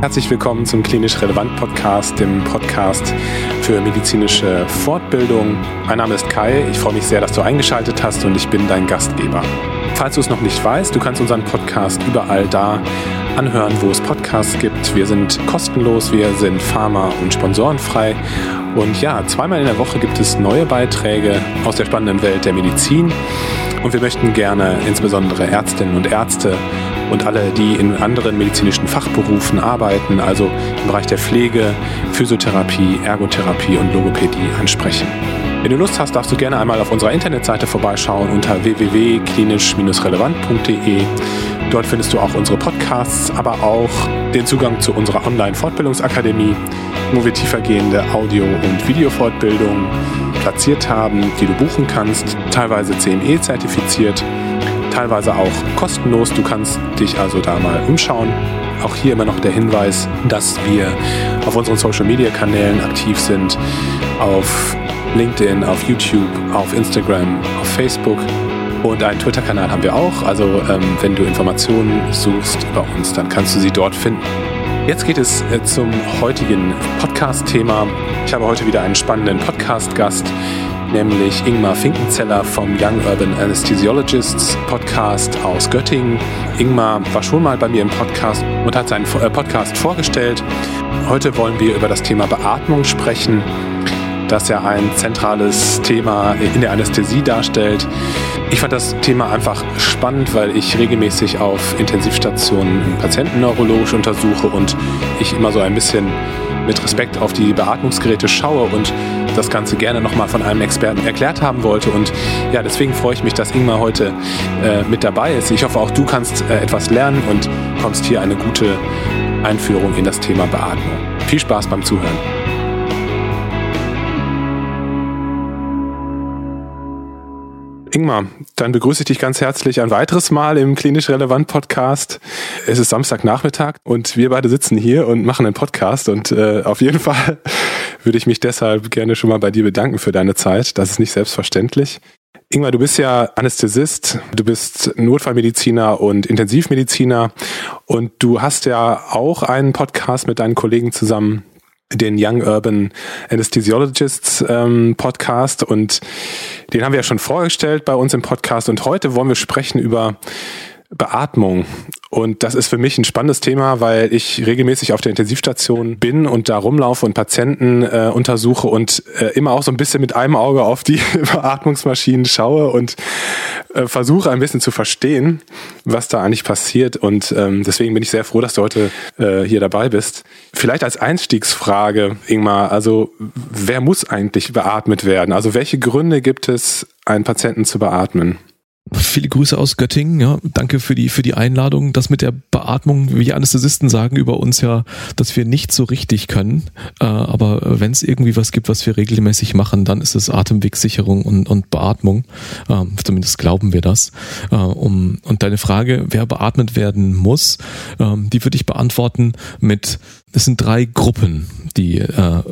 Herzlich willkommen zum Klinisch Relevant Podcast, dem Podcast für medizinische Fortbildung. Mein Name ist Kai, ich freue mich sehr, dass du eingeschaltet hast und ich bin dein Gastgeber. Falls du es noch nicht weißt, du kannst unseren Podcast überall da anhören, wo es Podcasts gibt. Wir sind kostenlos, wir sind pharma- und sponsorenfrei. Und ja, zweimal in der Woche gibt es neue Beiträge aus der spannenden Welt der Medizin. Und wir möchten gerne insbesondere Ärztinnen und Ärzte und alle, die in anderen medizinischen Fachberufen arbeiten, also im Bereich der Pflege, Physiotherapie, Ergotherapie und Logopädie ansprechen. Wenn du Lust hast, darfst du gerne einmal auf unserer Internetseite vorbeischauen unter www.klinisch-relevant.de. Dort findest du auch unsere Podcasts, aber auch den Zugang zu unserer Online-Fortbildungsakademie, wo wir tiefergehende Audio- und Videofortbildungen platziert haben, die du buchen kannst, teilweise CME-zertifiziert teilweise auch kostenlos. Du kannst dich also da mal umschauen. Auch hier immer noch der Hinweis, dass wir auf unseren Social-Media-Kanälen aktiv sind. Auf LinkedIn, auf YouTube, auf Instagram, auf Facebook. Und einen Twitter-Kanal haben wir auch. Also ähm, wenn du Informationen suchst über uns, dann kannst du sie dort finden. Jetzt geht es äh, zum heutigen Podcast-Thema. Ich habe heute wieder einen spannenden Podcast-Gast nämlich Ingmar Finkenzeller vom Young Urban Anesthesiologists Podcast aus Göttingen. Ingmar war schon mal bei mir im Podcast und hat seinen äh, Podcast vorgestellt. Heute wollen wir über das Thema Beatmung sprechen, das ja ein zentrales Thema in der Anästhesie darstellt. Ich fand das Thema einfach spannend, weil ich regelmäßig auf Intensivstationen Patienten neurologisch untersuche und ich immer so ein bisschen mit Respekt auf die Beatmungsgeräte schaue und das Ganze gerne nochmal von einem Experten erklärt haben wollte. Und ja, deswegen freue ich mich, dass Ingmar heute äh, mit dabei ist. Ich hoffe, auch du kannst äh, etwas lernen und kommst hier eine gute Einführung in das Thema Beatmung. Viel Spaß beim Zuhören. Ingmar, dann begrüße ich dich ganz herzlich ein weiteres Mal im Klinisch Relevant Podcast. Es ist Samstagnachmittag und wir beide sitzen hier und machen einen Podcast und äh, auf jeden Fall würde ich mich deshalb gerne schon mal bei dir bedanken für deine Zeit. Das ist nicht selbstverständlich. Ingmar, du bist ja Anästhesist, du bist Notfallmediziner und Intensivmediziner und du hast ja auch einen Podcast mit deinen Kollegen zusammen, den Young Urban Anesthesiologists ähm, Podcast und den haben wir ja schon vorgestellt bei uns im Podcast und heute wollen wir sprechen über Beatmung. Und das ist für mich ein spannendes Thema, weil ich regelmäßig auf der Intensivstation bin und da rumlaufe und Patienten äh, untersuche und äh, immer auch so ein bisschen mit einem Auge auf die Beatmungsmaschinen schaue und äh, versuche ein bisschen zu verstehen, was da eigentlich passiert. Und ähm, deswegen bin ich sehr froh, dass du heute äh, hier dabei bist. Vielleicht als Einstiegsfrage, Ingmar, also wer muss eigentlich beatmet werden? Also welche Gründe gibt es, einen Patienten zu beatmen? Viele Grüße aus Göttingen. Ja, danke für die für die Einladung. Das mit der Beatmung, wie Anästhesisten sagen über uns ja, dass wir nicht so richtig können. Äh, aber wenn es irgendwie was gibt, was wir regelmäßig machen, dann ist es Atemwegssicherung und, und Beatmung. Ähm, zumindest glauben wir das. Äh, um, und deine Frage, wer beatmet werden muss, ähm, die würde ich beantworten mit es sind drei Gruppen, die äh,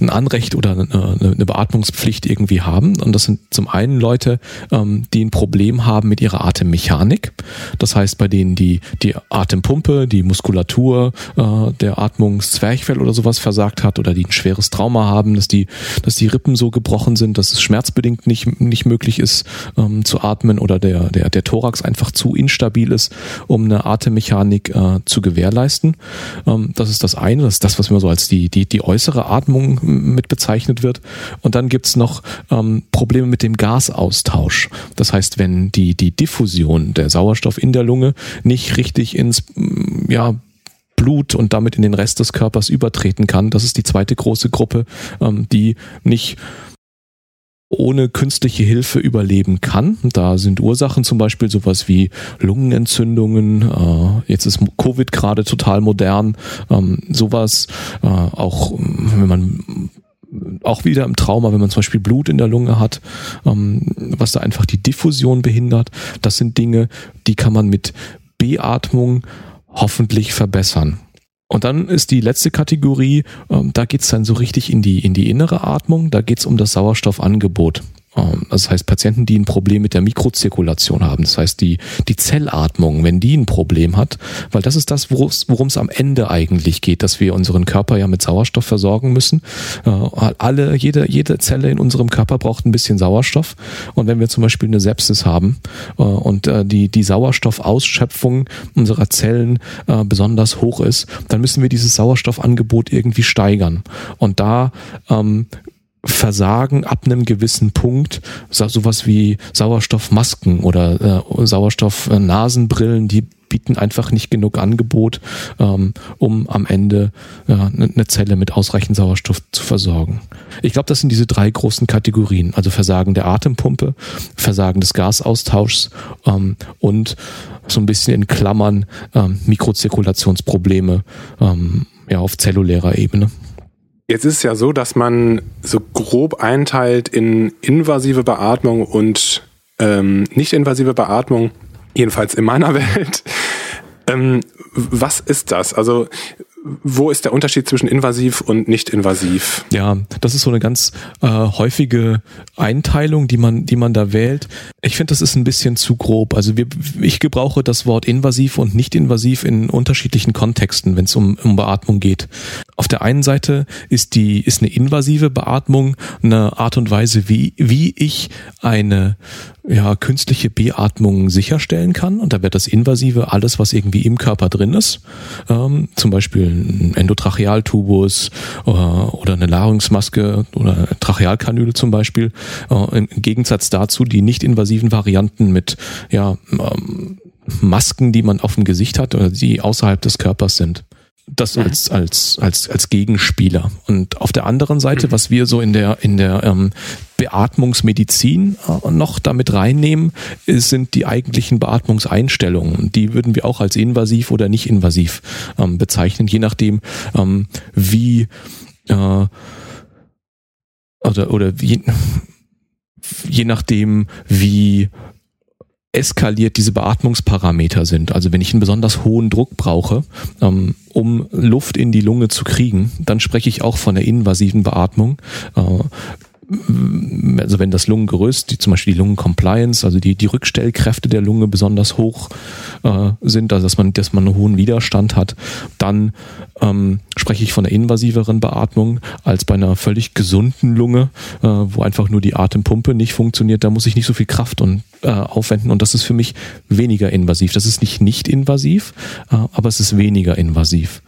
ein Anrecht oder äh, eine Beatmungspflicht irgendwie haben. Und das sind zum einen Leute, ähm, die ein Problem haben mit ihrer Atemmechanik. Das heißt, bei denen die, die Atempumpe, die Muskulatur, äh, der Atmungszwerchfell oder sowas versagt hat oder die ein schweres Trauma haben, dass die, dass die Rippen so gebrochen sind, dass es schmerzbedingt nicht, nicht möglich ist ähm, zu atmen oder der, der, der Thorax einfach zu instabil ist, um eine Atemmechanik äh, zu gewährleisten. Ähm, das ist das eine, das ist das, was immer so als die, die, die äußere Atmung mit bezeichnet wird. Und dann gibt's noch ähm, Probleme mit dem Gasaustausch. Das heißt, wenn die, die Diffusion der Sauerstoff in der Lunge nicht richtig ins ja, Blut und damit in den Rest des Körpers übertreten kann. Das ist die zweite große Gruppe, ähm, die nicht ohne künstliche Hilfe überleben kann. Da sind Ursachen zum Beispiel sowas wie Lungenentzündungen. Äh, jetzt ist Covid gerade total modern. Ähm, sowas äh, auch, wenn man auch wieder im Trauma, wenn man zum Beispiel Blut in der Lunge hat, ähm, was da einfach die Diffusion behindert. Das sind Dinge, die kann man mit Beatmung hoffentlich verbessern. Und dann ist die letzte Kategorie, ähm, da geht's dann so richtig in die, in die innere Atmung, da geht's um das Sauerstoffangebot. Ähm, das heißt, Patienten, die ein Problem mit der Mikrozirkulation haben, das heißt, die, die Zellatmung, wenn die ein Problem hat, weil das ist das, worum es am Ende eigentlich geht, dass wir unseren Körper ja mit Sauerstoff versorgen müssen. Äh, alle, jede, jede Zelle in unserem Körper braucht ein bisschen Sauerstoff. Und wenn wir zum Beispiel eine Sepsis haben äh, und äh, die, die Sauerstoffausschöpfung unserer Zellen besonders hoch ist, dann müssen wir dieses Sauerstoffangebot irgendwie steigern. Und da ähm, Versagen ab einem gewissen Punkt, sowas wie Sauerstoffmasken oder äh, Sauerstoffnasenbrillen, die bieten einfach nicht genug Angebot, ähm, um am Ende äh, eine Zelle mit ausreichend Sauerstoff zu versorgen. Ich glaube, das sind diese drei großen Kategorien, also Versagen der Atempumpe, Versagen des Gasaustauschs ähm, und so ein bisschen in Klammern ähm, Mikrozirkulationsprobleme ähm, ja, auf zellulärer Ebene. Jetzt ist es ja so, dass man so grob einteilt in invasive Beatmung und ähm, nicht-invasive Beatmung, jedenfalls in meiner Welt. Ähm, was ist das? Also wo ist der Unterschied zwischen invasiv und nicht invasiv? Ja, das ist so eine ganz äh, häufige Einteilung, die man, die man da wählt. Ich finde, das ist ein bisschen zu grob. Also wir, ich gebrauche das Wort invasiv und nicht invasiv in unterschiedlichen Kontexten, wenn es um, um Beatmung geht. Auf der einen Seite ist die ist eine invasive Beatmung eine Art und Weise, wie wie ich eine ja, künstliche Beatmung sicherstellen kann. Und da wird das Invasive alles, was irgendwie im Körper drin ist, ähm, zum Beispiel ein Endotrachealtubus äh, oder eine Nahrungsmaske oder eine Trachealkanüle zum Beispiel, äh, im Gegensatz dazu die nicht invasiven Varianten mit ja, ähm, Masken, die man auf dem Gesicht hat oder die außerhalb des Körpers sind das mhm. als als als als Gegenspieler und auf der anderen Seite was wir so in der in der ähm, Beatmungsmedizin äh, noch damit reinnehmen sind die eigentlichen Beatmungseinstellungen die würden wir auch als invasiv oder nicht invasiv ähm, bezeichnen je nachdem ähm, wie äh, oder oder wie je nachdem wie eskaliert diese Beatmungsparameter sind. Also wenn ich einen besonders hohen Druck brauche, ähm, um Luft in die Lunge zu kriegen, dann spreche ich auch von der invasiven Beatmung. Äh, also wenn das Lungengerüst, die, zum Beispiel die Lungencompliance, also die, die Rückstellkräfte der Lunge besonders hoch äh, sind, also dass man, dass man einen hohen Widerstand hat, dann ähm, spreche ich von einer invasiveren Beatmung als bei einer völlig gesunden Lunge, äh, wo einfach nur die Atempumpe nicht funktioniert. Da muss ich nicht so viel Kraft und, äh, aufwenden und das ist für mich weniger invasiv. Das ist nicht nicht invasiv, äh, aber es ist weniger invasiv.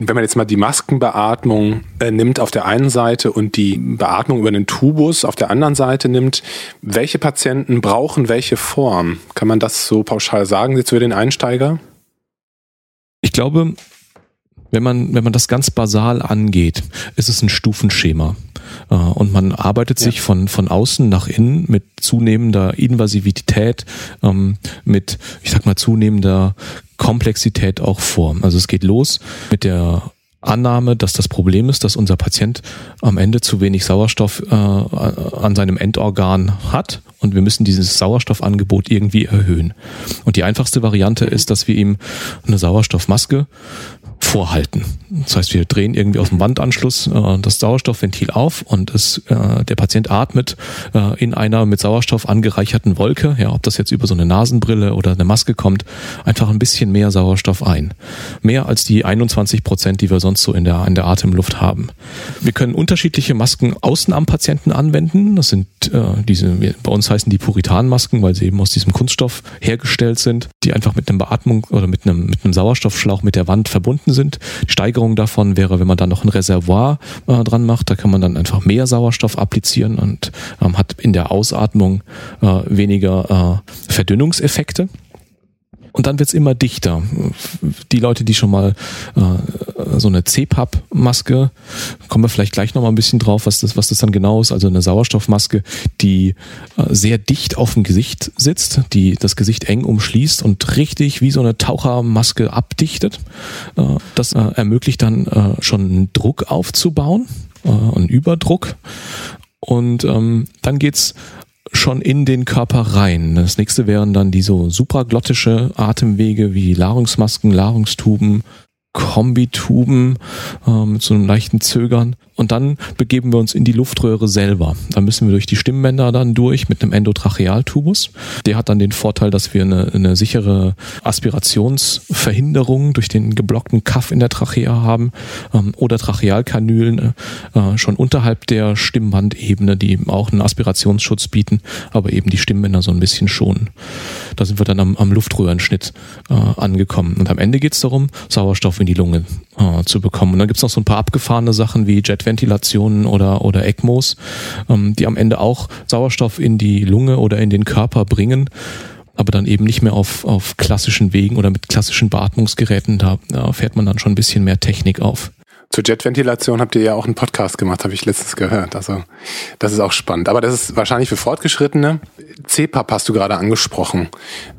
Wenn man jetzt mal die Maskenbeatmung äh, nimmt auf der einen Seite und die Beatmung über den Tubus auf der anderen Seite nimmt, welche Patienten brauchen welche Form? Kann man das so pauschal sagen jetzt für den Einsteiger? Ich glaube, wenn man, wenn man das ganz basal angeht, ist es ein Stufenschema. Äh, und man arbeitet ja. sich von, von außen nach innen mit zunehmender Invasivität, ähm, mit, ich sag mal, zunehmender Komplexität auch vor. Also es geht los mit der Annahme, dass das Problem ist, dass unser Patient am Ende zu wenig Sauerstoff äh, an seinem Endorgan hat und wir müssen dieses Sauerstoffangebot irgendwie erhöhen. Und die einfachste Variante ist, dass wir ihm eine Sauerstoffmaske vorhalten. Das heißt, wir drehen irgendwie aus dem Wandanschluss äh, das Sauerstoffventil auf und es, äh, der Patient atmet äh, in einer mit Sauerstoff angereicherten Wolke, ja, ob das jetzt über so eine Nasenbrille oder eine Maske kommt, einfach ein bisschen mehr Sauerstoff ein. Mehr als die 21 Prozent, die wir sonst so in der, in der Atemluft haben. Wir können unterschiedliche Masken außen am Patienten anwenden. Das sind äh, diese, bei uns heißen die Puritanmasken, weil sie eben aus diesem Kunststoff hergestellt sind, die einfach mit einem Beatmung oder mit einem, mit einem Sauerstoffschlauch mit der Wand verbunden sind. Die Steigerung davon wäre, wenn man dann noch ein Reservoir äh, dran macht, da kann man dann einfach mehr Sauerstoff applizieren und ähm, hat in der Ausatmung äh, weniger äh, Verdünnungseffekte. Und dann wird's immer dichter. Die Leute, die schon mal äh, so eine CPAP-Maske, kommen wir vielleicht gleich nochmal ein bisschen drauf, was das, was das dann genau ist. Also eine Sauerstoffmaske, die äh, sehr dicht auf dem Gesicht sitzt, die das Gesicht eng umschließt und richtig wie so eine Tauchermaske abdichtet. Äh, das äh, ermöglicht dann äh, schon einen Druck aufzubauen, äh, einen Überdruck. Und ähm, dann geht's schon in den Körper rein. Das nächste wären dann die so supraglottische Atemwege wie Nahrungsmasken, Nahrungstuben, Kombituben äh, mit so einem leichten Zögern. Und dann begeben wir uns in die Luftröhre selber. Da müssen wir durch die Stimmbänder dann durch mit einem Endotrachealtubus. Der hat dann den Vorteil, dass wir eine, eine sichere Aspirationsverhinderung durch den geblockten Kaff in der Trachea haben ähm, oder Trachealkanülen äh, schon unterhalb der Stimmbandebene, die auch einen Aspirationsschutz bieten, aber eben die Stimmbänder so ein bisschen schonen. Da sind wir dann am, am Luftröhrenschnitt äh, angekommen. Und am Ende geht es darum, Sauerstoff in die Lunge äh, zu bekommen. Und dann gibt es noch so ein paar abgefahrene Sachen wie Jet Ventilationen oder, oder ECMOs, ähm, die am Ende auch Sauerstoff in die Lunge oder in den Körper bringen aber dann eben nicht mehr auf, auf klassischen Wegen oder mit klassischen Beatmungsgeräten. Da, da fährt man dann schon ein bisschen mehr Technik auf. Zur Jetventilation habt ihr ja auch einen Podcast gemacht, habe ich letztens gehört. Also das ist auch spannend. Aber das ist wahrscheinlich für Fortgeschrittene. CPAP hast du gerade angesprochen.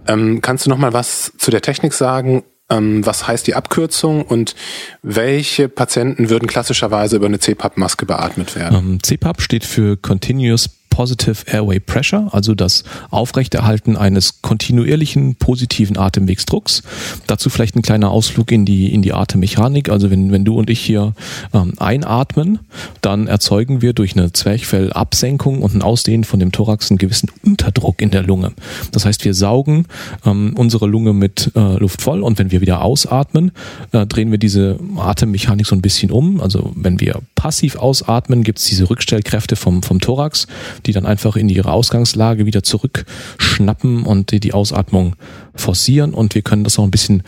Ähm, kannst du noch mal was zu der Technik sagen ähm, was heißt die Abkürzung und welche Patienten würden klassischerweise über eine CPAP-Maske beatmet werden? Ähm, CPAP steht für Continuous Positive Airway Pressure, also das Aufrechterhalten eines kontinuierlichen positiven Atemwegsdrucks. Dazu vielleicht ein kleiner Ausflug in die, in die Atemmechanik. Also wenn, wenn du und ich hier ähm, einatmen, dann erzeugen wir durch eine Zwerchfellabsenkung und ein Ausdehnen von dem Thorax einen gewissen Unterdruck in der Lunge. Das heißt, wir saugen ähm, unsere Lunge mit äh, Luft voll und wenn wir wieder ausatmen, äh, drehen wir diese Atemmechanik so ein bisschen um. Also wenn wir passiv ausatmen, gibt es diese Rückstellkräfte vom, vom Thorax, die dann einfach in ihre Ausgangslage wieder zurückschnappen und die, die Ausatmung forcieren und wir können das auch ein bisschen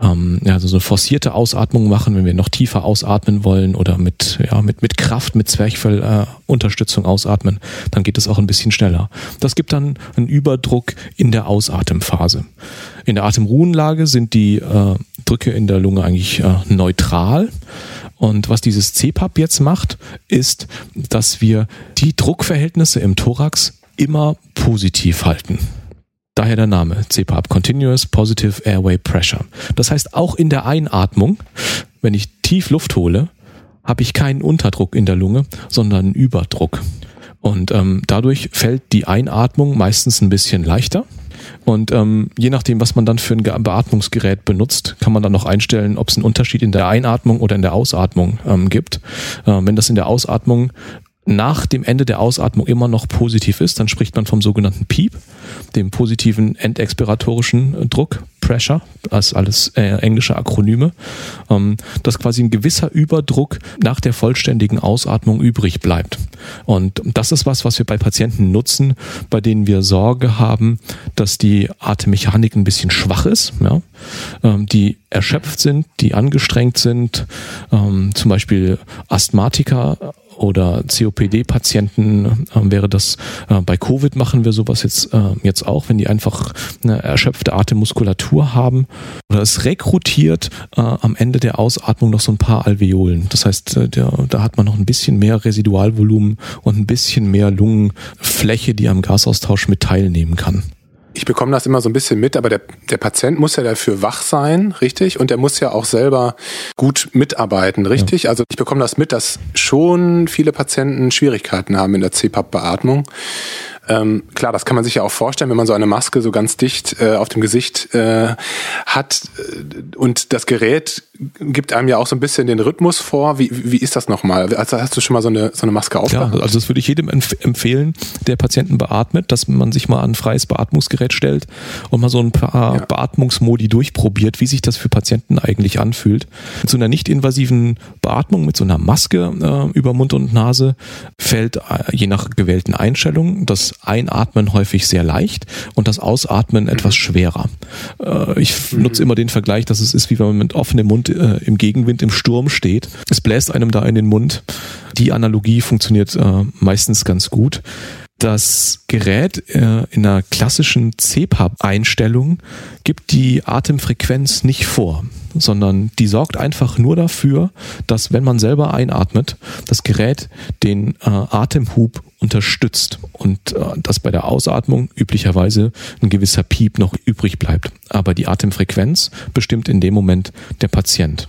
ähm, ja, also so eine forcierte Ausatmung machen, wenn wir noch tiefer ausatmen wollen oder mit, ja, mit, mit Kraft, mit Zwerchfellunterstützung äh, ausatmen, dann geht es auch ein bisschen schneller. Das gibt dann einen Überdruck in der Ausatemphase. In der Atemruhenlage sind die äh, Drücke in der Lunge eigentlich äh, neutral. Und was dieses CPAP jetzt macht, ist, dass wir die Druckverhältnisse im Thorax immer positiv halten. Daher der Name CPAP, Continuous Positive Airway Pressure. Das heißt, auch in der Einatmung, wenn ich tief Luft hole, habe ich keinen Unterdruck in der Lunge, sondern Überdruck. Und ähm, dadurch fällt die Einatmung meistens ein bisschen leichter und ähm, je nachdem, was man dann für ein Beatmungsgerät benutzt, kann man dann noch einstellen, ob es einen Unterschied in der Einatmung oder in der Ausatmung ähm, gibt. Äh, wenn das in der Ausatmung nach dem Ende der Ausatmung immer noch positiv ist, dann spricht man vom sogenannten PEEP, dem positiven endexpiratorischen Druck, Pressure, als alles äh, englische Akronyme, ähm, dass quasi ein gewisser Überdruck nach der vollständigen Ausatmung übrig bleibt. Und das ist was, was wir bei Patienten nutzen, bei denen wir Sorge haben, dass die Atemmechanik ein bisschen schwach ist, ja? ähm, die erschöpft sind, die angestrengt sind, ähm, zum Beispiel Asthmatiker oder COPD-Patienten äh, wäre das äh, bei Covid machen wir sowas jetzt äh, jetzt auch, wenn die einfach eine erschöpfte Atemmuskulatur haben oder es rekrutiert äh, am Ende der Ausatmung noch so ein paar Alveolen. Das heißt, äh, der, da hat man noch ein bisschen mehr Residualvolumen und ein bisschen mehr Lungenfläche, die am Gasaustausch mit teilnehmen kann ich bekomme das immer so ein bisschen mit, aber der, der Patient muss ja dafür wach sein, richtig? Und der muss ja auch selber gut mitarbeiten, richtig? Ja. Also ich bekomme das mit, dass schon viele Patienten Schwierigkeiten haben in der CPAP-Beatmung. Ähm, klar, das kann man sich ja auch vorstellen, wenn man so eine Maske so ganz dicht äh, auf dem Gesicht äh, hat äh, und das Gerät gibt einem ja auch so ein bisschen den Rhythmus vor. Wie, wie ist das nochmal? Also hast du schon mal so eine, so eine Maske aufgehabt? Ja, also das würde ich jedem empf empfehlen, der Patienten beatmet, dass man sich mal ein freies Beatmungsgerät stellt und mal so ein paar ja. Beatmungsmodi durchprobiert, wie sich das für Patienten eigentlich anfühlt. Mit so einer nicht invasiven Beatmung, mit so einer Maske äh, über Mund und Nase fällt äh, je nach gewählten Einstellungen das Einatmen häufig sehr leicht und das Ausatmen etwas schwerer. Äh, ich nutze immer den Vergleich, dass es ist, wie wenn man mit offenem Mund äh, im Gegenwind im Sturm steht. Es bläst einem da in den Mund. Die Analogie funktioniert äh, meistens ganz gut. Das Gerät äh, in einer klassischen CPAP-Einstellung gibt die Atemfrequenz nicht vor, sondern die sorgt einfach nur dafür, dass wenn man selber einatmet, das Gerät den äh, Atemhub unterstützt und äh, dass bei der Ausatmung üblicherweise ein gewisser Piep noch übrig bleibt. Aber die Atemfrequenz bestimmt in dem Moment der Patient.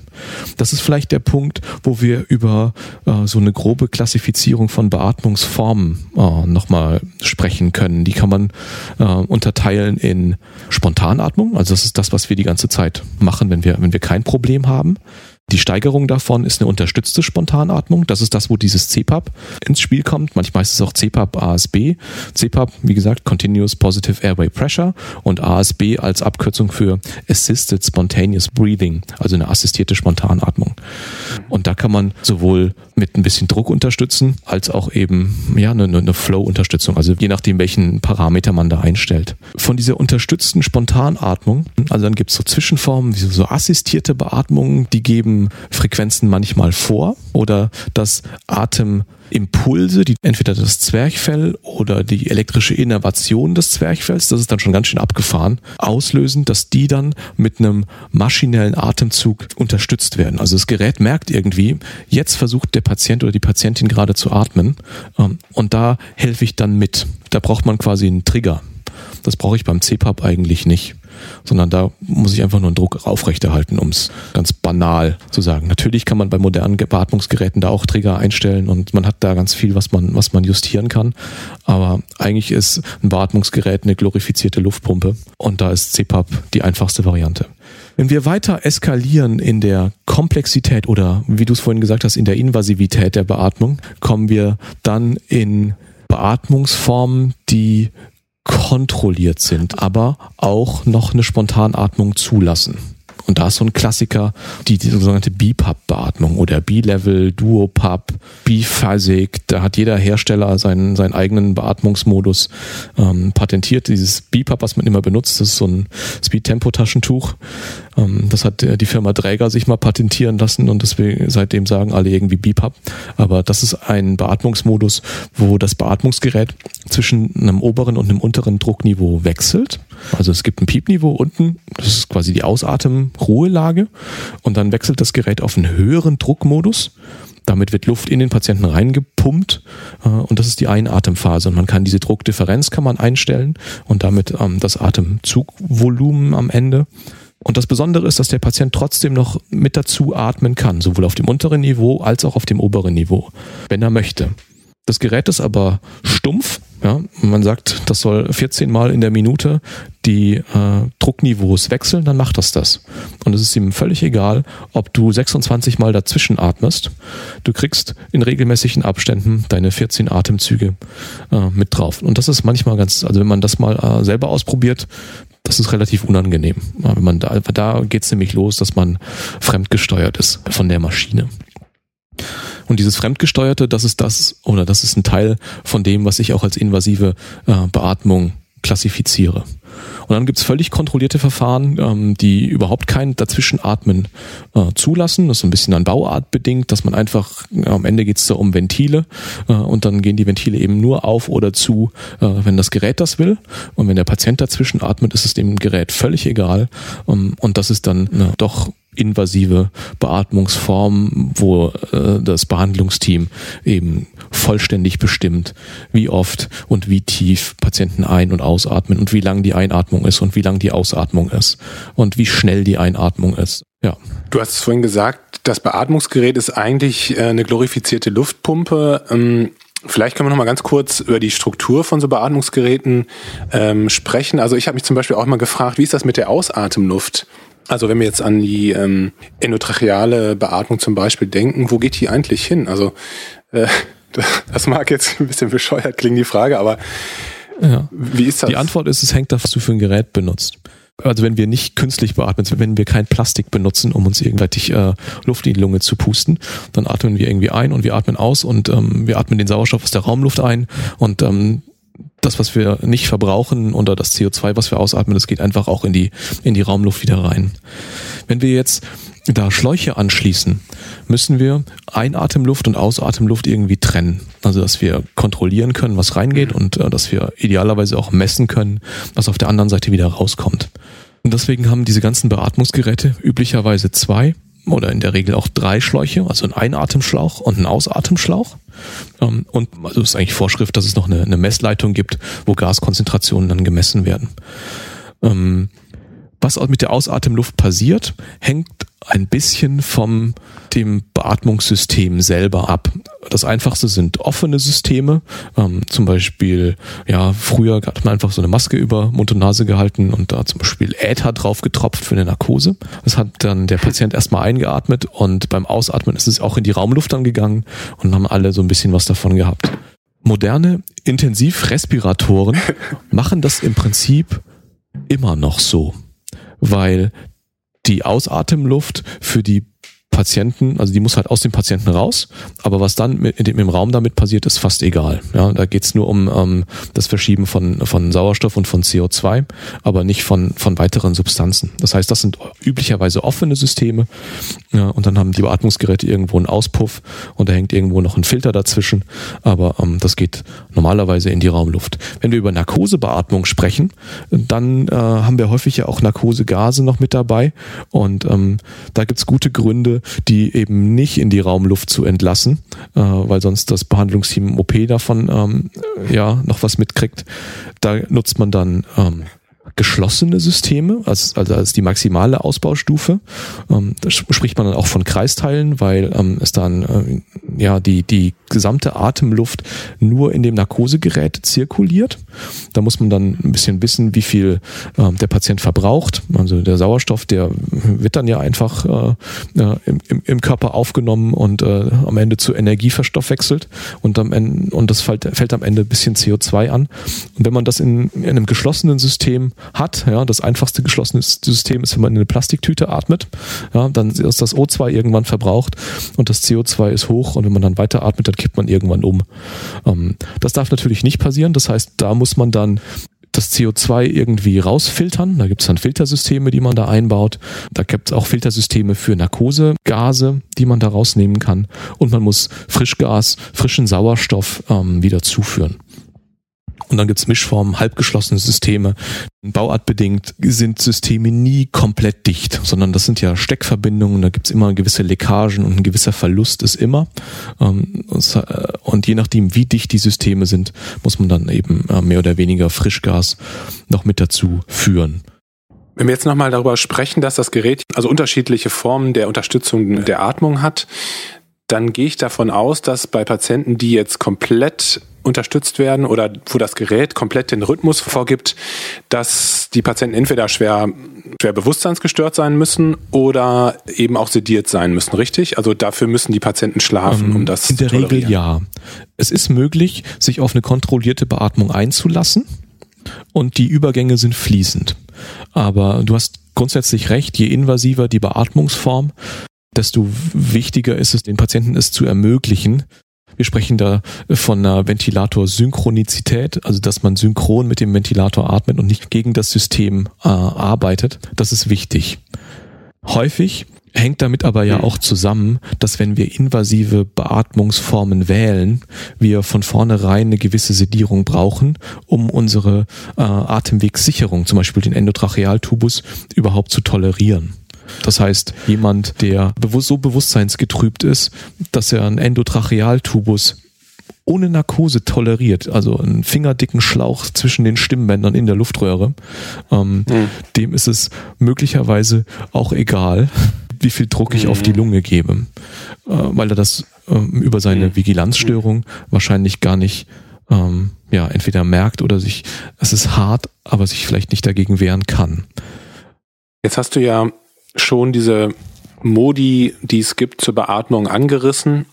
Das ist vielleicht der Punkt, wo wir über äh, so eine grobe Klassifizierung von Beatmungsformen äh, nochmal sprechen können. Die kann man äh, unterteilen in Spontanatmung, also das ist das, was wir die ganze Zeit machen, wenn wir, wenn wir kein Problem haben. Die Steigerung davon ist eine unterstützte Spontanatmung. Das ist das, wo dieses CPAP ins Spiel kommt. Manchmal ist es auch CPAP ASB. CPAP, wie gesagt, Continuous Positive Airway Pressure und ASB als Abkürzung für Assisted Spontaneous Breathing, also eine assistierte Spontanatmung. Und da kann man sowohl mit ein bisschen Druck unterstützen, als auch eben ja eine, eine Flow-Unterstützung, also je nachdem, welchen Parameter man da einstellt. Von dieser unterstützten Spontanatmung, also dann gibt es so Zwischenformen, wie so assistierte Beatmungen, die geben Frequenzen manchmal vor oder dass Atemimpulse, die entweder das Zwerchfell oder die elektrische Innervation des Zwerchfells, das ist dann schon ganz schön abgefahren, auslösen, dass die dann mit einem maschinellen Atemzug unterstützt werden. Also das Gerät merkt irgendwie, jetzt versucht der Patient oder die Patientin gerade zu atmen ähm, und da helfe ich dann mit. Da braucht man quasi einen Trigger. Das brauche ich beim CPAP eigentlich nicht sondern da muss ich einfach nur einen Druck aufrechterhalten, um es ganz banal zu sagen. Natürlich kann man bei modernen Beatmungsgeräten da auch Trigger einstellen und man hat da ganz viel, was man, was man justieren kann. Aber eigentlich ist ein Beatmungsgerät eine glorifizierte Luftpumpe und da ist CPAP die einfachste Variante. Wenn wir weiter eskalieren in der Komplexität oder wie du es vorhin gesagt hast, in der Invasivität der Beatmung, kommen wir dann in Beatmungsformen, die kontrolliert sind, aber auch noch eine Spontanatmung zulassen. Und da ist so ein Klassiker, die, die sogenannte BPAP-Beatmung oder B-Level, Duopap, Biphasic. Da hat jeder Hersteller seinen, seinen eigenen Beatmungsmodus ähm, patentiert. Dieses BPAP, was man immer benutzt, das ist so ein Speed-Tempo-Taschentuch. Ähm, das hat die Firma Dräger sich mal patentieren lassen und deswegen seitdem sagen alle irgendwie BPAP. Aber das ist ein Beatmungsmodus, wo das Beatmungsgerät zwischen einem oberen und einem unteren Druckniveau wechselt. Also es gibt ein Piepniveau unten, das ist quasi die Ausatemruhelage und dann wechselt das Gerät auf einen höheren Druckmodus. Damit wird Luft in den Patienten reingepumpt äh, und das ist die Einatemphase und man kann diese Druckdifferenz kann man einstellen und damit ähm, das Atemzugvolumen am Ende. Und das Besondere ist, dass der Patient trotzdem noch mit dazu atmen kann, sowohl auf dem unteren Niveau als auch auf dem oberen Niveau, wenn er möchte. Das Gerät ist aber stumpf. Ja, man sagt, das soll 14 Mal in der Minute die äh, Druckniveaus wechseln, dann macht das das. Und es ist ihm völlig egal, ob du 26 Mal dazwischen atmest. Du kriegst in regelmäßigen Abständen deine 14 Atemzüge äh, mit drauf. Und das ist manchmal ganz, also wenn man das mal äh, selber ausprobiert, das ist relativ unangenehm. Wenn man da, da geht es nämlich los, dass man fremdgesteuert ist von der Maschine. Und dieses Fremdgesteuerte, das ist das, oder das ist ein Teil von dem, was ich auch als invasive äh, Beatmung klassifiziere. Und dann gibt's völlig kontrollierte Verfahren, ähm, die überhaupt kein Dazwischenatmen äh, zulassen. Das ist ein bisschen an Bauart bedingt, dass man einfach, äh, am Ende geht's da um Ventile äh, und dann gehen die Ventile eben nur auf oder zu, äh, wenn das Gerät das will. Und wenn der Patient dazwischen atmet, ist es dem Gerät völlig egal. Ähm, und das ist dann äh, doch invasive Beatmungsform, wo äh, das Behandlungsteam eben vollständig bestimmt, wie oft und wie tief Patienten ein- und ausatmen und wie lang die Einatmung ist und wie lang die Ausatmung ist und wie schnell die Einatmung ist. Ja. Du hast es vorhin gesagt, das Beatmungsgerät ist eigentlich äh, eine glorifizierte Luftpumpe. Ähm, Vielleicht können wir noch mal ganz kurz über die Struktur von so Beatmungsgeräten ähm, sprechen. Also ich habe mich zum Beispiel auch mal gefragt, wie ist das mit der Ausatemluft? Also wenn wir jetzt an die ähm, endotracheale Beatmung zum Beispiel denken, wo geht die eigentlich hin? Also äh, das mag jetzt ein bisschen bescheuert klingen, die Frage, aber ja. wie ist das? Die Antwort ist, es hängt davon, was du für ein Gerät benutzt. Also wenn wir nicht künstlich beatmen, wenn wir kein Plastik benutzen, um uns irgendweltig äh, Luft in die Lunge zu pusten, dann atmen wir irgendwie ein und wir atmen aus und ähm, wir atmen den Sauerstoff aus der Raumluft ein und ähm, das, was wir nicht verbrauchen oder das CO2, was wir ausatmen, das geht einfach auch in die, in die Raumluft wieder rein. Wenn wir jetzt da Schläuche anschließen, müssen wir Einatemluft und Ausatemluft irgendwie trennen. Also, dass wir kontrollieren können, was reingeht und äh, dass wir idealerweise auch messen können, was auf der anderen Seite wieder rauskommt. Und deswegen haben diese ganzen Beatmungsgeräte üblicherweise zwei oder in der Regel auch drei Schläuche, also ein Einatemschlauch und ein Ausatemschlauch. Ähm, und also ist eigentlich Vorschrift, dass es noch eine, eine Messleitung gibt, wo Gaskonzentrationen dann gemessen werden. Ähm, was mit der Ausatemluft passiert, hängt ein bisschen vom dem Beatmungssystem selber ab. Das einfachste sind offene Systeme, ähm, zum Beispiel, ja, früher hat man einfach so eine Maske über Mund und Nase gehalten und da zum Beispiel Äther drauf getropft für eine Narkose. Das hat dann der Patient erstmal eingeatmet und beim Ausatmen ist es auch in die Raumluft dann gegangen und haben alle so ein bisschen was davon gehabt. Moderne Intensivrespiratoren machen das im Prinzip immer noch so weil die Ausatemluft für die Patienten, also die muss halt aus dem Patienten raus, aber was dann mit, dem, im Raum damit passiert, ist fast egal. Ja, da geht's nur um ähm, das Verschieben von, von Sauerstoff und von CO2, aber nicht von, von weiteren Substanzen. Das heißt, das sind üblicherweise offene Systeme ja, und dann haben die Beatmungsgeräte irgendwo einen Auspuff und da hängt irgendwo noch ein Filter dazwischen, aber ähm, das geht normalerweise in die Raumluft. Wenn wir über Narkosebeatmung sprechen, dann äh, haben wir häufig ja auch Narkosegase noch mit dabei und ähm, da gibt's gute Gründe, die eben nicht in die Raumluft zu entlassen, äh, weil sonst das Behandlungsteam OP davon ähm, ja noch was mitkriegt. Da nutzt man dann ähm, geschlossene Systeme, also, also als die maximale Ausbaustufe. Ähm, da spricht man dann auch von Kreisteilen, weil ähm, es dann äh, ja die, die gesamte Atemluft nur in dem Narkosegerät zirkuliert. Da muss man dann ein bisschen wissen, wie viel äh, der Patient verbraucht. Also der Sauerstoff, der wird dann ja einfach äh, äh im, im, Körper aufgenommen und äh, am Ende zu Energie verstoffwechselt und, am Ende, und das fällt, fällt am Ende ein bisschen CO2 an. Und wenn man das in, in einem geschlossenen System hat, ja, das einfachste geschlossene System ist, wenn man in eine Plastiktüte atmet, ja, dann ist das O2 irgendwann verbraucht und das CO2 ist hoch und wenn man dann weiter atmet, kippt man irgendwann um. Ähm, das darf natürlich nicht passieren. Das heißt, da muss man dann das CO2 irgendwie rausfiltern. Da gibt es dann Filtersysteme, die man da einbaut. Da gibt es auch Filtersysteme für Narkosegase, die man da rausnehmen kann. Und man muss Frischgas, frischen Sauerstoff ähm, wieder zuführen. Und dann gibt's Mischformen, halbgeschlossene Systeme. Bauartbedingt sind Systeme nie komplett dicht, sondern das sind ja Steckverbindungen, da gibt's immer gewisse Leckagen und ein gewisser Verlust ist immer. Ähm, äh, und je nachdem, wie dicht die Systeme sind, muss man dann eben äh, mehr oder weniger Frischgas noch mit dazu führen. Wenn wir jetzt nochmal darüber sprechen, dass das Gerät also unterschiedliche Formen der Unterstützung der Atmung hat, dann gehe ich davon aus, dass bei Patienten, die jetzt komplett unterstützt werden oder wo das Gerät komplett den Rhythmus vorgibt, dass die Patienten entweder schwer, schwer bewusstseinsgestört sein müssen oder eben auch sediert sein müssen, richtig? Also dafür müssen die Patienten schlafen, um das zu In der Regel ja. Es ist möglich, sich auf eine kontrollierte Beatmung einzulassen und die Übergänge sind fließend. Aber du hast grundsätzlich recht, je invasiver die Beatmungsform, desto wichtiger ist es, den Patienten es zu ermöglichen. Wir sprechen da von einer Ventilator-Synchronizität, also dass man synchron mit dem Ventilator atmet und nicht gegen das System äh, arbeitet. Das ist wichtig. Häufig hängt damit aber ja auch zusammen, dass wenn wir invasive Beatmungsformen wählen, wir von vornherein eine gewisse Sedierung brauchen, um unsere äh, Atemwegssicherung, zum Beispiel den Endotrachealtubus, überhaupt zu tolerieren. Das heißt, jemand, der so bewusstseinsgetrübt ist, dass er einen Endotrachealtubus ohne Narkose toleriert, also einen fingerdicken Schlauch zwischen den Stimmbändern in der Luftröhre, ähm, mhm. dem ist es möglicherweise auch egal, wie viel Druck ich mhm. auf die hm. Lunge gebe, äh, weil er das äh, über seine mhm. Vigilanzstörung wahrscheinlich gar nicht ähm, ja, entweder merkt oder sich, es ist hart, aber sich vielleicht nicht dagegen wehren kann. Jetzt hast du ja schon diese Modi, die es gibt zur Beatmung, angerissen.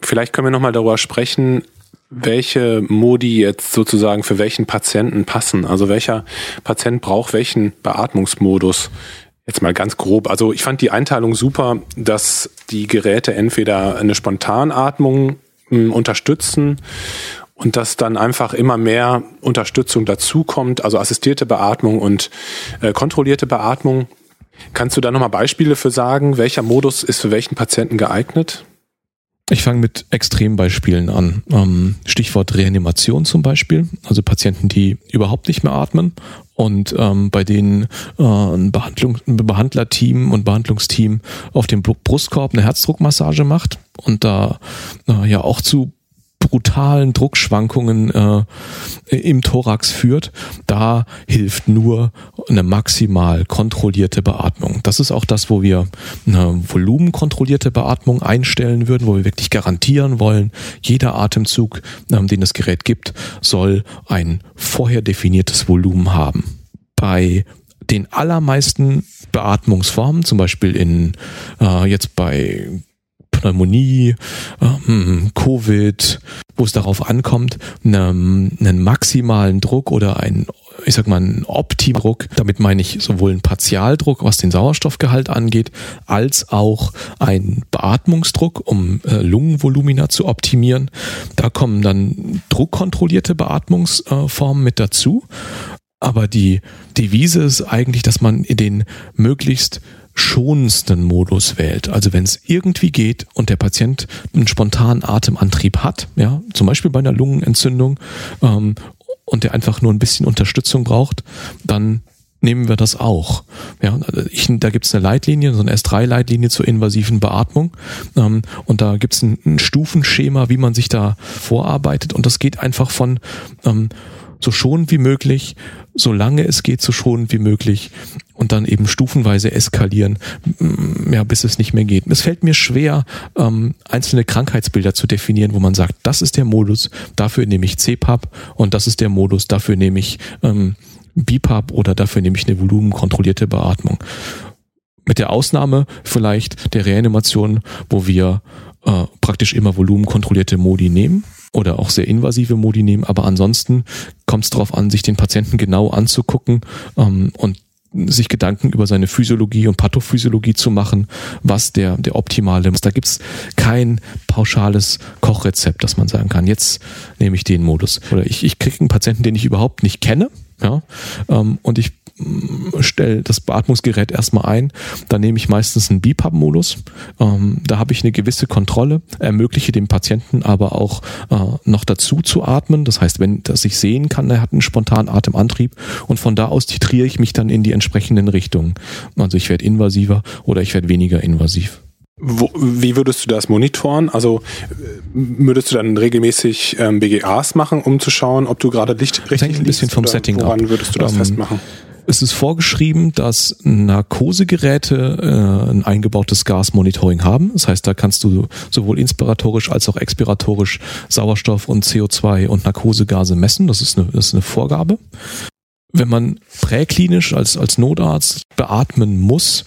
Vielleicht können wir nochmal darüber sprechen, welche Modi jetzt sozusagen für welchen Patienten passen. Also welcher Patient braucht welchen Beatmungsmodus. Jetzt mal ganz grob. Also ich fand die Einteilung super, dass die Geräte entweder eine Spontanatmung hm, unterstützen und dass dann einfach immer mehr Unterstützung dazukommt, also assistierte Beatmung und äh, kontrollierte Beatmung. Kannst du da nochmal Beispiele für sagen? Welcher Modus ist für welchen Patienten geeignet? Ich fange mit Extrembeispielen an. Ähm, Stichwort Reanimation zum Beispiel. Also Patienten, die überhaupt nicht mehr atmen und ähm, bei denen äh, ein, Behandlung, ein Behandlerteam und Behandlungsteam auf dem Brustkorb eine Herzdruckmassage macht und da äh, ja auch zu brutalen Druckschwankungen äh, im Thorax führt, da hilft nur eine maximal kontrollierte Beatmung. Das ist auch das, wo wir eine volumenkontrollierte Beatmung einstellen würden, wo wir wirklich garantieren wollen, jeder Atemzug, ähm, den das Gerät gibt, soll ein vorher definiertes Volumen haben. Bei den allermeisten Beatmungsformen, zum Beispiel in äh, jetzt bei Pneumonie, ähm, Covid, wo es darauf ankommt, einen, einen maximalen Druck oder einen ich sag mal, einen Optimdruck, damit meine ich sowohl einen Partialdruck, was den Sauerstoffgehalt angeht, als auch einen Beatmungsdruck, um äh, Lungenvolumina zu optimieren. Da kommen dann druckkontrollierte Beatmungsformen mit dazu. Aber die Devise ist eigentlich, dass man den möglichst schonendsten Modus wählt. Also wenn es irgendwie geht und der Patient einen spontanen Atemantrieb hat, ja, zum Beispiel bei einer Lungenentzündung ähm, und der einfach nur ein bisschen Unterstützung braucht, dann nehmen wir das auch. Ja, also ich, da gibt es eine Leitlinie, so eine S3-Leitlinie zur invasiven Beatmung. Ähm, und da gibt es ein, ein, Stufenschema, wie man sich da vorarbeitet. Und das geht einfach von ähm, so schon wie möglich, solange es geht, so schon wie möglich und dann eben stufenweise eskalieren, mm, ja, bis es nicht mehr geht. Es fällt mir schwer, ähm, einzelne Krankheitsbilder zu definieren, wo man sagt, das ist der Modus, dafür nehme ich CPAP und das ist der Modus, dafür nehme ich ähm, BIPAP oder dafür nehme ich eine volumenkontrollierte Beatmung. Mit der Ausnahme vielleicht der Reanimation, wo wir äh, praktisch immer volumenkontrollierte Modi nehmen oder auch sehr invasive Modi nehmen, aber ansonsten kommt es darauf an, sich den Patienten genau anzugucken ähm, und sich Gedanken über seine Physiologie und Pathophysiologie zu machen, was der, der optimale ist. Da gibt's kein pauschales Kochrezept, dass man sagen kann, jetzt nehme ich den Modus. Oder ich, ich kriege einen Patienten, den ich überhaupt nicht kenne, ja, ähm, und ich stelle das Beatmungsgerät erstmal ein. Dann nehme ich meistens einen BPAP-Modus. Ähm, da habe ich eine gewisse Kontrolle, ermögliche dem Patienten aber auch äh, noch dazu zu atmen. Das heißt, wenn dass ich sehen kann, er hat einen spontanen Atemantrieb und von da aus titriere ich mich dann in die entsprechenden Richtungen. Also ich werde invasiver oder ich werde weniger invasiv. Wo, wie würdest du das monitoren? Also würdest du dann regelmäßig ähm, BGAs machen, um zu schauen, ob du gerade Licht richtig hängt ein bisschen vom Setting woran ab. würdest du das ähm, festmachen? Es ist vorgeschrieben, dass Narkosegeräte äh, ein eingebautes Gasmonitoring haben. Das heißt, da kannst du sowohl inspiratorisch als auch expiratorisch Sauerstoff und CO2 und Narkosegase messen. Das ist eine, das ist eine Vorgabe. Wenn man präklinisch als, als Notarzt beatmen muss,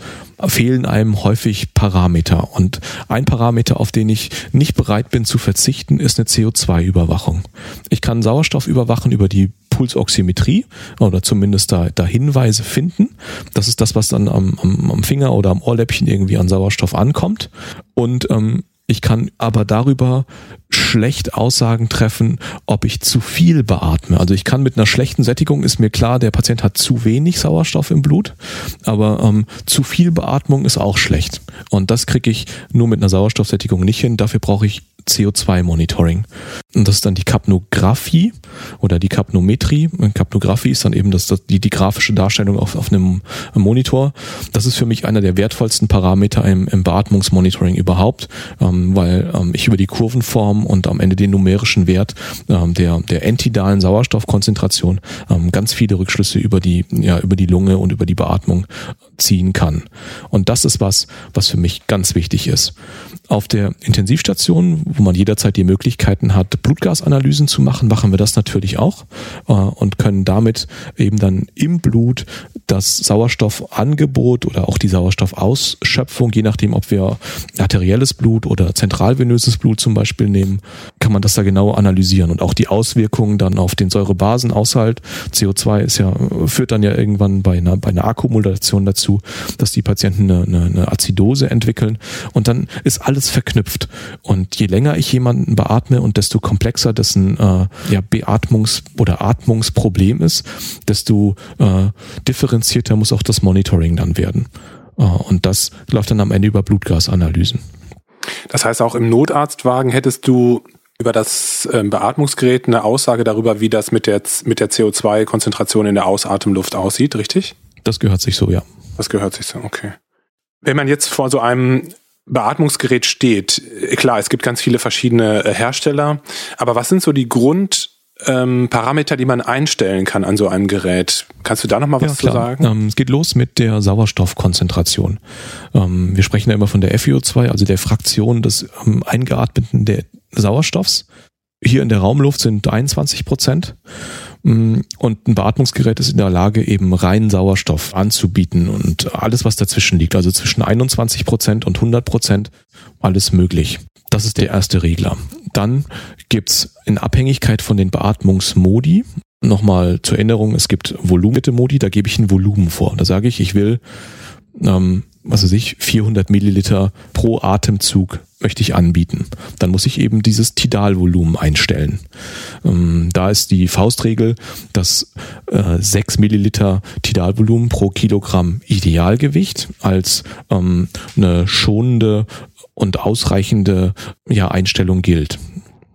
fehlen einem häufig Parameter. Und ein Parameter, auf den ich nicht bereit bin zu verzichten, ist eine CO2-Überwachung. Ich kann Sauerstoff überwachen über die Pulsoximetrie oder zumindest da, da Hinweise finden. Das ist das, was dann am, am, am Finger oder am Ohrläppchen irgendwie an Sauerstoff ankommt. Und ähm, ich kann aber darüber schlecht Aussagen treffen, ob ich zu viel beatme. Also ich kann mit einer schlechten Sättigung ist mir klar, der Patient hat zu wenig Sauerstoff im Blut, aber ähm, zu viel Beatmung ist auch schlecht. Und das kriege ich nur mit einer Sauerstoffsättigung nicht hin. Dafür brauche ich CO2-Monitoring. Und das ist dann die Kapnographie oder die Kapnometrie. Kapnographie ist dann eben das, die, die grafische Darstellung auf, auf einem Monitor. Das ist für mich einer der wertvollsten Parameter im, im Beatmungsmonitoring überhaupt, ähm, weil ähm, ich über die Kurvenform und am Ende den numerischen Wert ähm, der, der entidalen Sauerstoffkonzentration ähm, ganz viele Rückschlüsse über die, ja, über die Lunge und über die Beatmung ziehen kann. Und das ist was, was für mich ganz wichtig ist. Auf der Intensivstation, wo man jederzeit die Möglichkeiten hat, Blutgasanalysen zu machen, machen wir das natürlich auch äh, und können damit eben dann im Blut das Sauerstoffangebot oder auch die Sauerstoffausschöpfung, je nachdem, ob wir arterielles Blut oder zentralvenöses Blut zum Beispiel nehmen, kann man das da genau analysieren und auch die Auswirkungen dann auf den Säurebasenaushalt. CO2 ist ja, führt dann ja irgendwann bei einer, bei einer Akkumulation dazu, dass die Patienten eine, eine, eine Azidose entwickeln und dann ist alles alles verknüpft. Und je länger ich jemanden beatme und desto komplexer dessen äh, ja, Beatmungs- oder Atmungsproblem ist, desto äh, differenzierter muss auch das Monitoring dann werden. Äh, und das läuft dann am Ende über Blutgasanalysen. Das heißt, auch im Notarztwagen hättest du über das ähm, Beatmungsgerät eine Aussage darüber, wie das mit der, mit der CO2-Konzentration in der Ausatemluft aussieht, richtig? Das gehört sich so, ja. Das gehört sich so, okay. Wenn man jetzt vor so einem Beatmungsgerät steht, klar, es gibt ganz viele verschiedene äh, Hersteller, aber was sind so die Grundparameter, ähm, die man einstellen kann an so einem Gerät? Kannst du da nochmal was ja, zu sagen? Ähm, es geht los mit der Sauerstoffkonzentration. Ähm, wir sprechen ja immer von der FiO2, also der Fraktion des ähm, eingeatmeten der Sauerstoffs. Hier in der Raumluft sind 21 Prozent und ein Beatmungsgerät ist in der Lage, eben reinen Sauerstoff anzubieten und alles, was dazwischen liegt, also zwischen 21 Prozent und 100 Prozent, alles möglich. Das ist der erste Regler. Dann gibt's in Abhängigkeit von den Beatmungsmodi, nochmal zur Erinnerung, es gibt Volumenmodi, da gebe ich ein Volumen vor. Da sage ich, ich will ähm, was weiß ich, 400 Milliliter pro Atemzug möchte ich anbieten. Dann muss ich eben dieses Tidalvolumen einstellen. Ähm, da ist die Faustregel, dass äh, 6 Milliliter Tidalvolumen pro Kilogramm Idealgewicht als ähm, eine schonende und ausreichende ja, Einstellung gilt.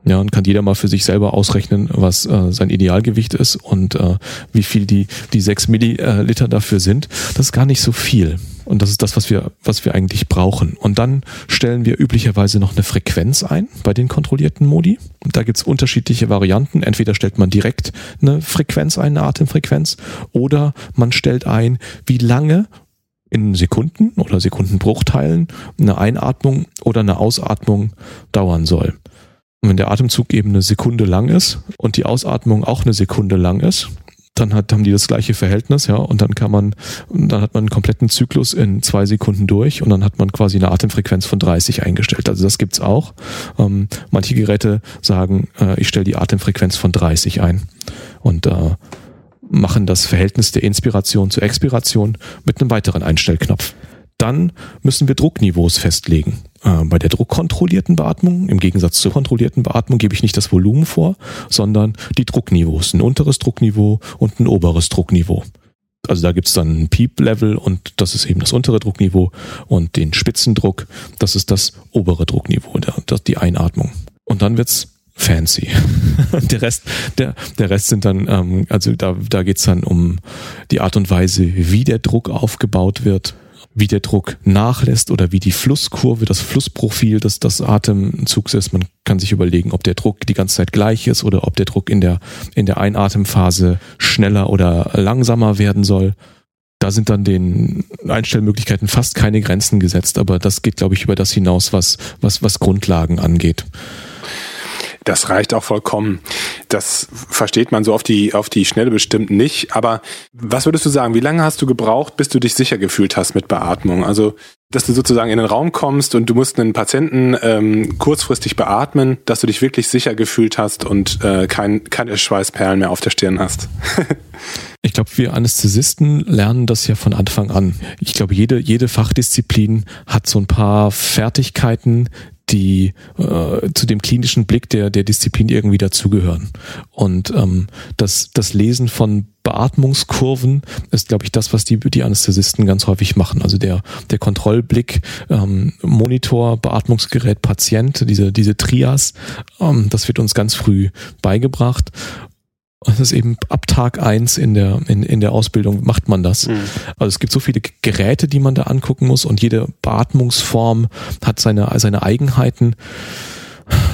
Ja, und kann jeder mal für sich selber ausrechnen, was äh, sein Idealgewicht ist und äh, wie viel die, die 6 Milliliter dafür sind. Das ist gar nicht so viel. Und das ist das, was wir, was wir eigentlich brauchen. Und dann stellen wir üblicherweise noch eine Frequenz ein bei den kontrollierten Modi. Und da gibt's unterschiedliche Varianten. Entweder stellt man direkt eine Frequenz ein, eine Atemfrequenz, oder man stellt ein, wie lange in Sekunden oder Sekundenbruchteilen eine Einatmung oder eine Ausatmung dauern soll. Wenn der Atemzug eben eine Sekunde lang ist und die Ausatmung auch eine Sekunde lang ist, dann hat, haben die das gleiche Verhältnis, ja, und dann kann man, dann hat man einen kompletten Zyklus in zwei Sekunden durch und dann hat man quasi eine Atemfrequenz von 30 eingestellt. Also das gibt's auch. Ähm, manche Geräte sagen, äh, ich stelle die Atemfrequenz von 30 ein und äh, machen das Verhältnis der Inspiration zur Expiration mit einem weiteren Einstellknopf. Dann müssen wir Druckniveaus festlegen. Äh, bei der druckkontrollierten Beatmung, im Gegensatz zur kontrollierten Beatmung, gebe ich nicht das Volumen vor, sondern die Druckniveaus. Ein unteres Druckniveau und ein oberes Druckniveau. Also da gibt's dann ein Peep-Level und das ist eben das untere Druckniveau und den Spitzendruck, das ist das obere Druckniveau, die Einatmung. Und dann wird's fancy. der Rest, der, der Rest sind dann, ähm, also da, da geht's dann um die Art und Weise, wie der Druck aufgebaut wird, wie der Druck nachlässt oder wie die Flusskurve, das Flussprofil des, des Atemzugs ist. Man kann sich überlegen, ob der Druck die ganze Zeit gleich ist oder ob der Druck in der, in der Einatemphase schneller oder langsamer werden soll. Da sind dann den Einstellmöglichkeiten fast keine Grenzen gesetzt, aber das geht, glaube ich, über das hinaus, was, was, was Grundlagen angeht. Das reicht auch vollkommen. Das versteht man so auf die, auf die Schnelle bestimmt nicht. Aber was würdest du sagen? Wie lange hast du gebraucht, bis du dich sicher gefühlt hast mit Beatmung? Also, dass du sozusagen in den Raum kommst und du musst einen Patienten ähm, kurzfristig beatmen, dass du dich wirklich sicher gefühlt hast und äh, kein, keine Schweißperlen mehr auf der Stirn hast. Ich glaube, wir Anästhesisten lernen das ja von Anfang an. Ich glaube, jede, jede Fachdisziplin hat so ein paar Fertigkeiten, die äh, zu dem klinischen Blick der, der Disziplin irgendwie dazugehören. Und ähm, das, das Lesen von Beatmungskurven ist, glaube ich, das, was die, die Anästhesisten ganz häufig machen. Also der, der Kontrollblick, ähm, Monitor, Beatmungsgerät, Patient, diese, diese Trias, ähm, das wird uns ganz früh beigebracht. Das ist eben ab Tag eins in der, in, in der Ausbildung macht man das. Mhm. Also es gibt so viele Geräte, die man da angucken muss und jede Beatmungsform hat seine, seine Eigenheiten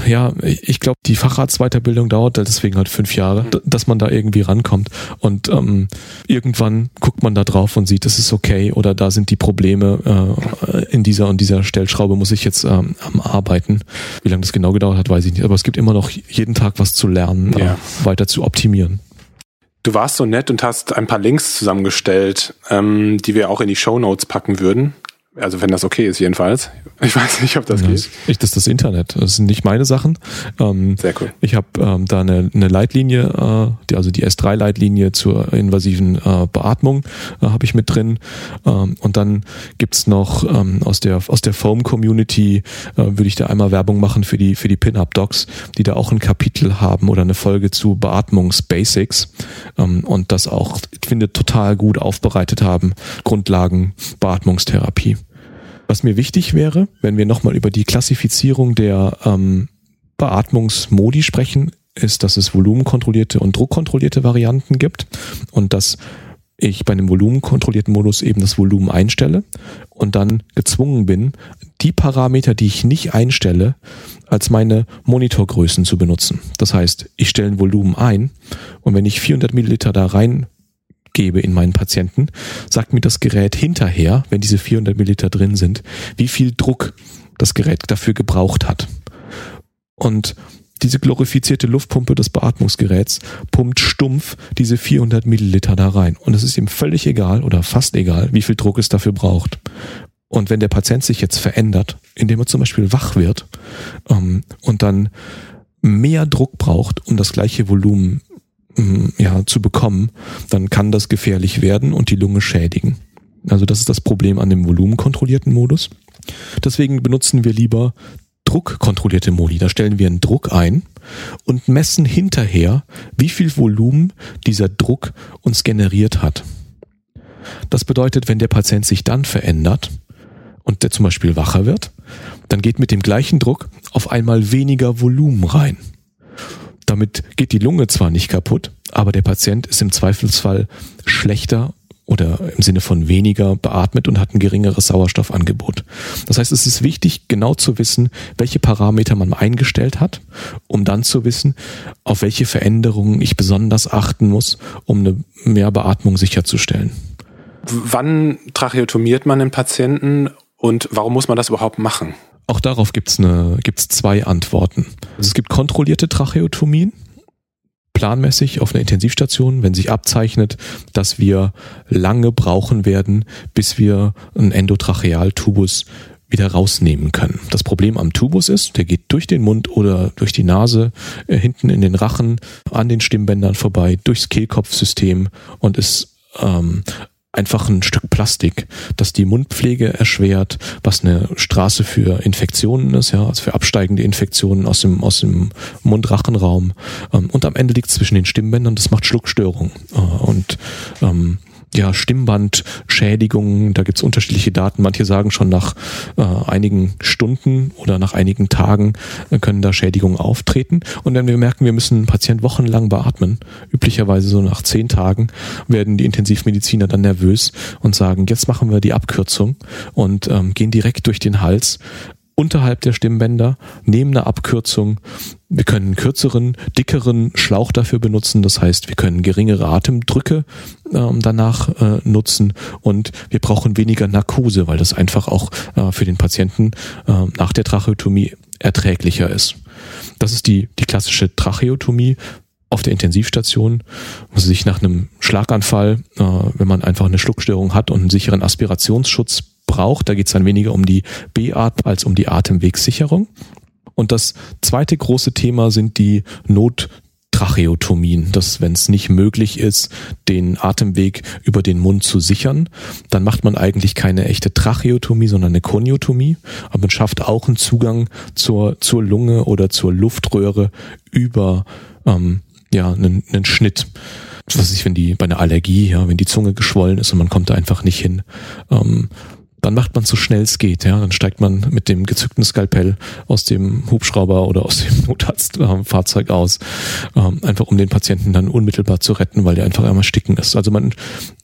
ja, ich glaube, die Facharztweiterbildung dauert deswegen halt fünf Jahre, dass man da irgendwie rankommt. Und ähm, irgendwann guckt man da drauf und sieht, es ist okay oder da sind die Probleme äh, in dieser und dieser Stellschraube muss ich jetzt ähm, arbeiten. Wie lange das genau gedauert hat, weiß ich nicht. Aber es gibt immer noch jeden Tag was zu lernen, ja. äh, weiter zu optimieren. Du warst so nett und hast ein paar Links zusammengestellt, ähm, die wir auch in die Show Notes packen würden. Also wenn das okay ist jedenfalls. Ich weiß nicht, ob das ja, geht. Ich, das ist das Internet. Das sind nicht meine Sachen. Ähm, Sehr cool. Ich habe ähm, da eine, eine Leitlinie, äh, die, also die S3-Leitlinie zur invasiven äh, Beatmung äh, habe ich mit drin. Ähm, und dann gibt's noch ähm, aus der aus der Foam-Community äh, würde ich da einmal Werbung machen für die für die Pin-Up-Docs, die da auch ein Kapitel haben oder eine Folge zu Beatmungs-Basics ähm, und das auch, ich finde, total gut aufbereitet haben. Grundlagen Beatmungstherapie. Was mir wichtig wäre, wenn wir nochmal über die Klassifizierung der ähm, Beatmungsmodi sprechen, ist, dass es volumenkontrollierte und druckkontrollierte Varianten gibt und dass ich bei einem volumenkontrollierten Modus eben das Volumen einstelle und dann gezwungen bin, die Parameter, die ich nicht einstelle, als meine Monitorgrößen zu benutzen. Das heißt, ich stelle ein Volumen ein und wenn ich 400 Milliliter da rein gebe in meinen Patienten, sagt mir das Gerät hinterher, wenn diese 400 Milliliter drin sind, wie viel Druck das Gerät dafür gebraucht hat. Und diese glorifizierte Luftpumpe des Beatmungsgeräts pumpt stumpf diese 400 Milliliter da rein. Und es ist ihm völlig egal oder fast egal, wie viel Druck es dafür braucht. Und wenn der Patient sich jetzt verändert, indem er zum Beispiel wach wird ähm, und dann mehr Druck braucht, um das gleiche Volumen ja, zu bekommen, dann kann das gefährlich werden und die Lunge schädigen. Also das ist das Problem an dem volumenkontrollierten Modus. Deswegen benutzen wir lieber druckkontrollierte Modi. Da stellen wir einen Druck ein und messen hinterher, wie viel Volumen dieser Druck uns generiert hat. Das bedeutet, wenn der Patient sich dann verändert und der zum Beispiel wacher wird, dann geht mit dem gleichen Druck auf einmal weniger Volumen rein. Damit geht die Lunge zwar nicht kaputt, aber der Patient ist im Zweifelsfall schlechter oder im Sinne von weniger beatmet und hat ein geringeres Sauerstoffangebot. Das heißt, es ist wichtig, genau zu wissen, welche Parameter man eingestellt hat, um dann zu wissen, auf welche Veränderungen ich besonders achten muss, um eine mehr Beatmung sicherzustellen. Wann tracheotomiert man den Patienten und warum muss man das überhaupt machen? Auch darauf gibt es gibt's zwei Antworten. Also es gibt kontrollierte Tracheotomien planmäßig auf einer Intensivstation, wenn sich abzeichnet, dass wir lange brauchen werden, bis wir einen Endotrachealtubus wieder rausnehmen können. Das Problem am Tubus ist, der geht durch den Mund oder durch die Nase, äh, hinten in den Rachen, an den Stimmbändern vorbei, durchs Kehlkopfsystem und ist ähm, einfach ein Stück Plastik, das die Mundpflege erschwert, was eine Straße für Infektionen ist, ja, also für absteigende Infektionen aus dem, aus dem Mundrachenraum. Ähm, und am Ende liegt es zwischen den Stimmbändern, das macht Schluckstörungen. Äh, und ähm, ja, Stimmbandschädigungen, da gibt's unterschiedliche Daten. Manche sagen schon nach äh, einigen Stunden oder nach einigen Tagen äh, können da Schädigungen auftreten. Und wenn wir merken, wir müssen einen Patient wochenlang beatmen, üblicherweise so nach zehn Tagen, werden die Intensivmediziner dann nervös und sagen, jetzt machen wir die Abkürzung und ähm, gehen direkt durch den Hals unterhalb der Stimmbänder, nehmen eine Abkürzung. Wir können einen kürzeren, dickeren Schlauch dafür benutzen. Das heißt, wir können geringere Atemdrücke ähm, danach äh, nutzen und wir brauchen weniger Narkose, weil das einfach auch äh, für den Patienten äh, nach der Tracheotomie erträglicher ist. Das ist die, die klassische Tracheotomie auf der Intensivstation, wo sie sich nach einem Schlaganfall, äh, wenn man einfach eine Schluckstörung hat und einen sicheren Aspirationsschutz braucht. Da geht es dann weniger um die Beatmung als um die Atemwegssicherung. Und das zweite große Thema sind die Nottracheotomien, dass wenn es nicht möglich ist, den Atemweg über den Mund zu sichern, dann macht man eigentlich keine echte Tracheotomie, sondern eine Koniotomie. Aber man schafft auch einen Zugang zur, zur Lunge oder zur Luftröhre über ähm, ja, einen, einen Schnitt. Was ist, wenn die bei einer Allergie, ja, wenn die Zunge geschwollen ist und man kommt da einfach nicht hin. Ähm, dann macht man so schnell es geht, ja. Dann steigt man mit dem gezückten Skalpell aus dem Hubschrauber oder aus dem Notarztfahrzeug äh, aus, ähm, einfach um den Patienten dann unmittelbar zu retten, weil der einfach einmal sticken ist. Also man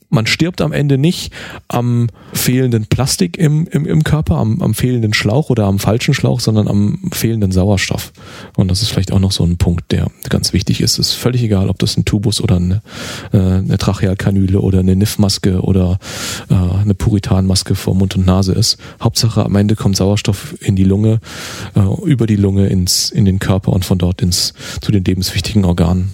man stirbt am Ende nicht am fehlenden Plastik im, im, im Körper, am, am fehlenden Schlauch oder am falschen Schlauch, sondern am fehlenden Sauerstoff. Und das ist vielleicht auch noch so ein Punkt, der ganz wichtig ist. Es ist völlig egal, ob das ein Tubus oder eine, äh, eine Trachealkanüle oder eine NIF-Maske oder äh, eine Puritanmaske vor Mund und Nase ist. Hauptsache am Ende kommt Sauerstoff in die Lunge, äh, über die Lunge ins, in den Körper und von dort ins, zu den lebenswichtigen Organen.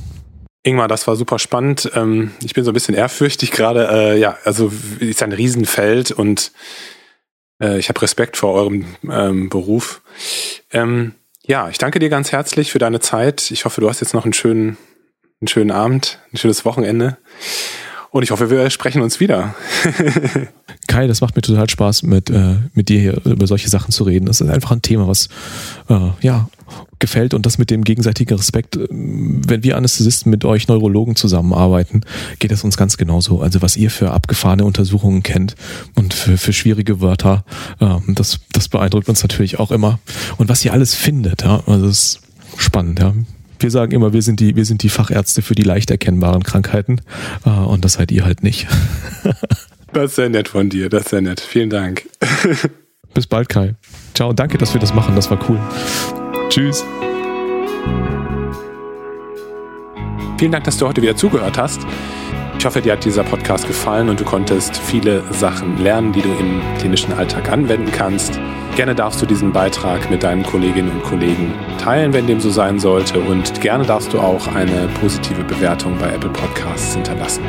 Ingmar, das war super spannend. Ähm, ich bin so ein bisschen ehrfürchtig gerade. Äh, ja, also ist ein Riesenfeld und äh, ich habe Respekt vor eurem ähm, Beruf. Ähm, ja, ich danke dir ganz herzlich für deine Zeit. Ich hoffe, du hast jetzt noch einen schönen, einen schönen Abend, ein schönes Wochenende. Und ich hoffe, wir sprechen uns wieder. Kai, das macht mir total Spaß, mit, äh, mit dir hier über solche Sachen zu reden. Das ist einfach ein Thema, was äh, ja gefällt und das mit dem gegenseitigen Respekt, wenn wir Anästhesisten mit euch Neurologen zusammenarbeiten, geht es uns ganz genauso. Also was ihr für abgefahrene Untersuchungen kennt und für, für schwierige Wörter, ähm, das, das beeindruckt uns natürlich auch immer. Und was ihr alles findet, ja, also das ist spannend, ja. Wir sagen immer, wir sind die, wir sind die Fachärzte für die leicht erkennbaren Krankheiten äh, und das seid ihr halt nicht. das ist sehr nett von dir, das ist sehr nett. Vielen Dank. Bis bald, Kai. Ciao, danke, dass wir das machen, das war cool. Tschüss. Vielen Dank, dass du heute wieder zugehört hast. Ich hoffe, dir hat dieser Podcast gefallen und du konntest viele Sachen lernen, die du im klinischen Alltag anwenden kannst. Gerne darfst du diesen Beitrag mit deinen Kolleginnen und Kollegen teilen, wenn dem so sein sollte. Und gerne darfst du auch eine positive Bewertung bei Apple Podcasts hinterlassen.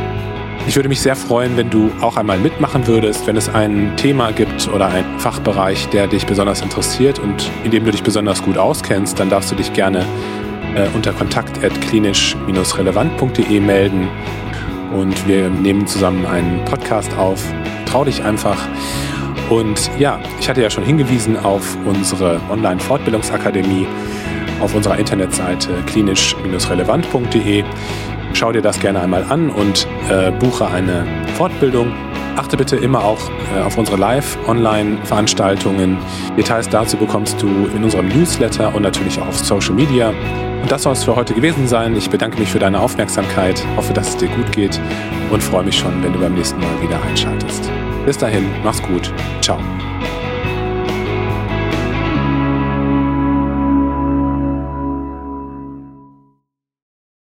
Ich würde mich sehr freuen, wenn du auch einmal mitmachen würdest, wenn es ein Thema gibt oder einen Fachbereich, der dich besonders interessiert und in dem du dich besonders gut auskennst, dann darfst du dich gerne äh, unter kontakt.klinisch-relevant.de melden und wir nehmen zusammen einen Podcast auf. Trau dich einfach. Und ja, ich hatte ja schon hingewiesen auf unsere Online-Fortbildungsakademie auf unserer Internetseite klinisch-relevant.de. Schau dir das gerne einmal an und äh, buche eine Fortbildung. Achte bitte immer auch äh, auf unsere Live-Online-Veranstaltungen. Details dazu bekommst du in unserem Newsletter und natürlich auch auf Social Media. Und das soll es für heute gewesen sein. Ich bedanke mich für deine Aufmerksamkeit, hoffe, dass es dir gut geht und freue mich schon, wenn du beim nächsten Mal wieder einschaltest. Bis dahin, mach's gut. Ciao.